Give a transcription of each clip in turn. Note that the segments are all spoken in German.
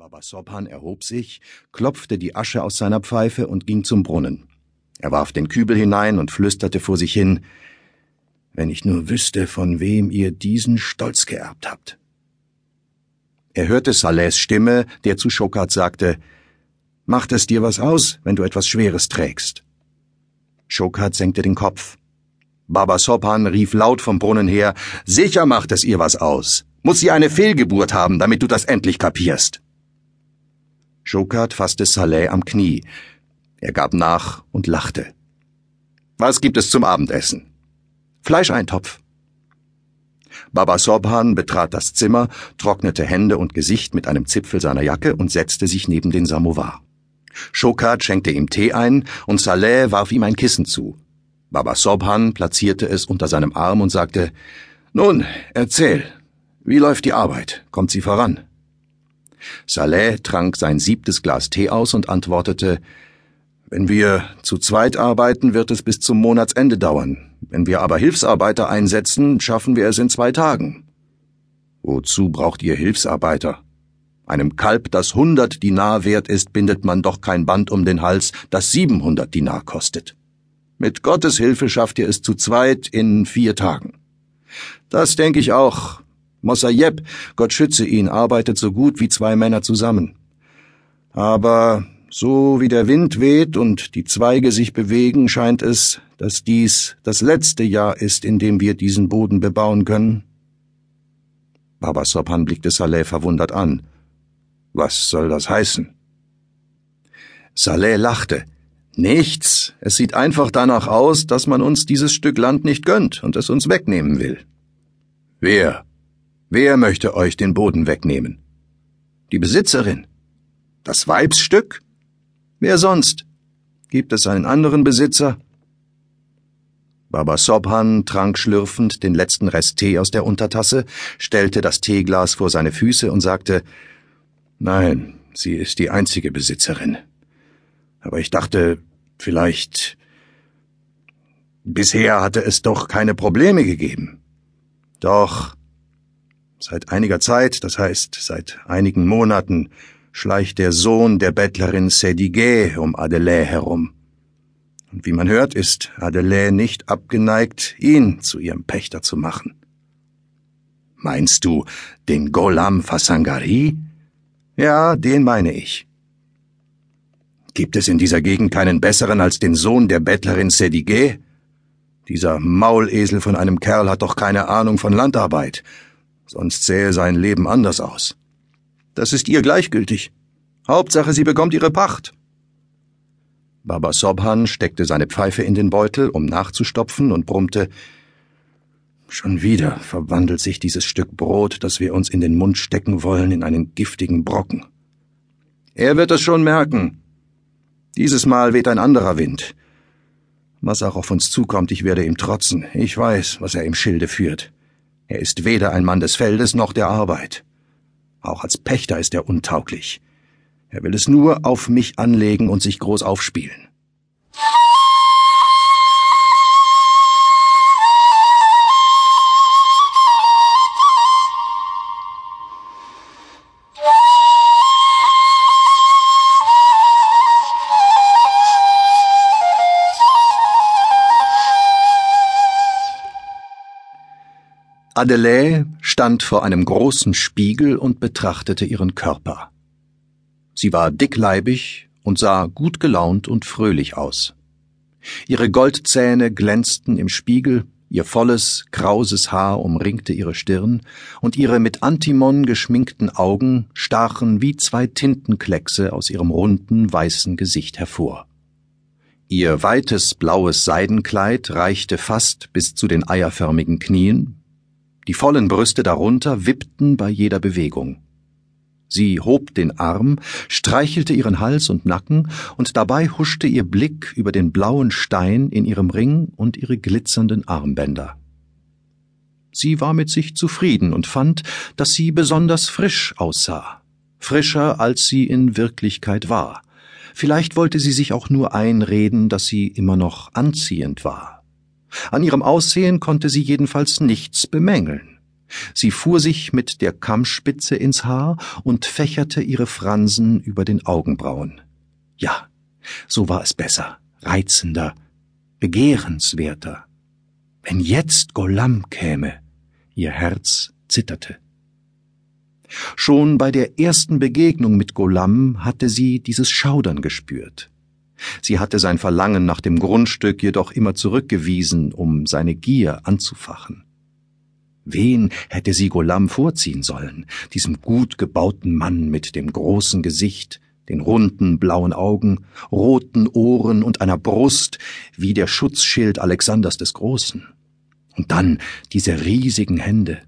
Baba Sobhan erhob sich, klopfte die Asche aus seiner Pfeife und ging zum Brunnen. Er warf den Kübel hinein und flüsterte vor sich hin, wenn ich nur wüsste, von wem ihr diesen Stolz geerbt habt. Er hörte Salehs Stimme, der zu Schokat sagte, Macht es dir was aus, wenn du etwas Schweres trägst? Schokat senkte den Kopf. Baba Sobhan rief laut vom Brunnen her, Sicher macht es ihr was aus. Muss sie eine Fehlgeburt haben, damit du das endlich kapierst. Schokat fasste Saleh am Knie. Er gab nach und lachte. Was gibt es zum Abendessen? Fleischeintopf. Baba Sobhan betrat das Zimmer, trocknete Hände und Gesicht mit einem Zipfel seiner Jacke und setzte sich neben den Samovar. Schokat schenkte ihm Tee ein und Saleh warf ihm ein Kissen zu. Baba Sobhan platzierte es unter seinem Arm und sagte, Nun, erzähl, wie läuft die Arbeit? Kommt sie voran? Saleh trank sein siebtes Glas Tee aus und antwortete Wenn wir zu zweit arbeiten, wird es bis zum Monatsende dauern. Wenn wir aber Hilfsarbeiter einsetzen, schaffen wir es in zwei Tagen. Wozu braucht ihr Hilfsarbeiter? Einem Kalb, das hundert Dinar wert ist, bindet man doch kein Band um den Hals, das siebenhundert Dinar kostet. Mit Gottes Hilfe schafft ihr es zu zweit in vier Tagen. Das denke ich auch, Mossayeb, Gott schütze ihn, arbeitet so gut wie zwei Männer zusammen. Aber so wie der Wind weht und die Zweige sich bewegen, scheint es, dass dies das letzte Jahr ist, in dem wir diesen Boden bebauen können. Baba Sobhan blickte Saleh verwundert an. Was soll das heißen? Saleh lachte. Nichts. Es sieht einfach danach aus, dass man uns dieses Stück Land nicht gönnt und es uns wegnehmen will. Wer? Wer möchte euch den Boden wegnehmen? Die Besitzerin? Das Weibsstück? Wer sonst? Gibt es einen anderen Besitzer? Baba Sobhan trank schlürfend den letzten Rest Tee aus der Untertasse, stellte das Teeglas vor seine Füße und sagte, Nein, sie ist die einzige Besitzerin. Aber ich dachte, vielleicht. Bisher hatte es doch keine Probleme gegeben. Doch, Seit einiger Zeit, das heißt seit einigen Monaten, schleicht der Sohn der Bettlerin Sedigé um Adelais herum. Und wie man hört, ist Adelais nicht abgeneigt, ihn zu ihrem Pächter zu machen. Meinst du den Golam Fasangari? Ja, den meine ich. Gibt es in dieser Gegend keinen besseren als den Sohn der Bettlerin Sedigé? Dieser Maulesel von einem Kerl hat doch keine Ahnung von Landarbeit sonst sähe sein Leben anders aus. Das ist ihr gleichgültig. Hauptsache, sie bekommt ihre Pacht. Baba Sobhan steckte seine Pfeife in den Beutel, um nachzustopfen, und brummte Schon wieder verwandelt sich dieses Stück Brot, das wir uns in den Mund stecken wollen, in einen giftigen Brocken. Er wird es schon merken. Dieses Mal weht ein anderer Wind. Was auch auf uns zukommt, ich werde ihm trotzen. Ich weiß, was er im Schilde führt. Er ist weder ein Mann des Feldes noch der Arbeit. Auch als Pächter ist er untauglich. Er will es nur auf mich anlegen und sich groß aufspielen. Adelaide stand vor einem großen Spiegel und betrachtete ihren Körper. Sie war dickleibig und sah gut gelaunt und fröhlich aus. Ihre Goldzähne glänzten im Spiegel, ihr volles, krauses Haar umringte ihre Stirn, und ihre mit Antimon geschminkten Augen stachen wie zwei Tintenkleckse aus ihrem runden, weißen Gesicht hervor. Ihr weites blaues Seidenkleid reichte fast bis zu den eierförmigen Knien, die vollen Brüste darunter wippten bei jeder Bewegung. Sie hob den Arm, streichelte ihren Hals und Nacken, und dabei huschte ihr Blick über den blauen Stein in ihrem Ring und ihre glitzernden Armbänder. Sie war mit sich zufrieden und fand, dass sie besonders frisch aussah, frischer als sie in Wirklichkeit war. Vielleicht wollte sie sich auch nur einreden, dass sie immer noch anziehend war. An ihrem Aussehen konnte sie jedenfalls nichts bemängeln. Sie fuhr sich mit der Kammspitze ins Haar und fächerte ihre Fransen über den Augenbrauen. Ja, so war es besser, reizender, begehrenswerter. Wenn jetzt Golam käme, ihr Herz zitterte. Schon bei der ersten Begegnung mit Golam hatte sie dieses Schaudern gespürt. Sie hatte sein Verlangen nach dem Grundstück jedoch immer zurückgewiesen, um seine Gier anzufachen. Wen hätte sie Golam vorziehen sollen, diesem gut gebauten Mann mit dem großen Gesicht, den runden blauen Augen, roten Ohren und einer Brust wie der Schutzschild Alexanders des Großen. Und dann diese riesigen Hände.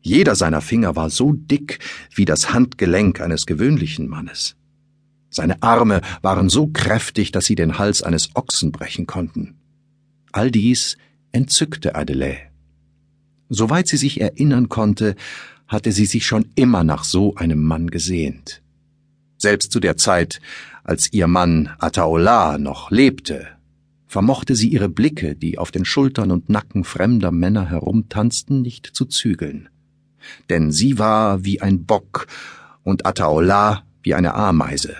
Jeder seiner Finger war so dick wie das Handgelenk eines gewöhnlichen Mannes. Seine Arme waren so kräftig, dass sie den Hals eines Ochsen brechen konnten. All dies entzückte Adelaide. Soweit sie sich erinnern konnte, hatte sie sich schon immer nach so einem Mann gesehnt. Selbst zu der Zeit, als ihr Mann Ataola noch lebte, vermochte sie ihre Blicke, die auf den Schultern und Nacken fremder Männer herumtanzten, nicht zu zügeln. Denn sie war wie ein Bock und Ataola wie eine Ameise.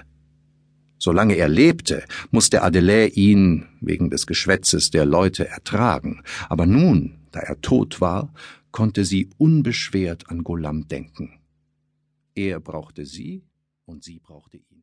Solange er lebte, musste Adelaide ihn wegen des Geschwätzes der Leute ertragen, aber nun, da er tot war, konnte sie unbeschwert an Golam denken. Er brauchte sie und sie brauchte ihn.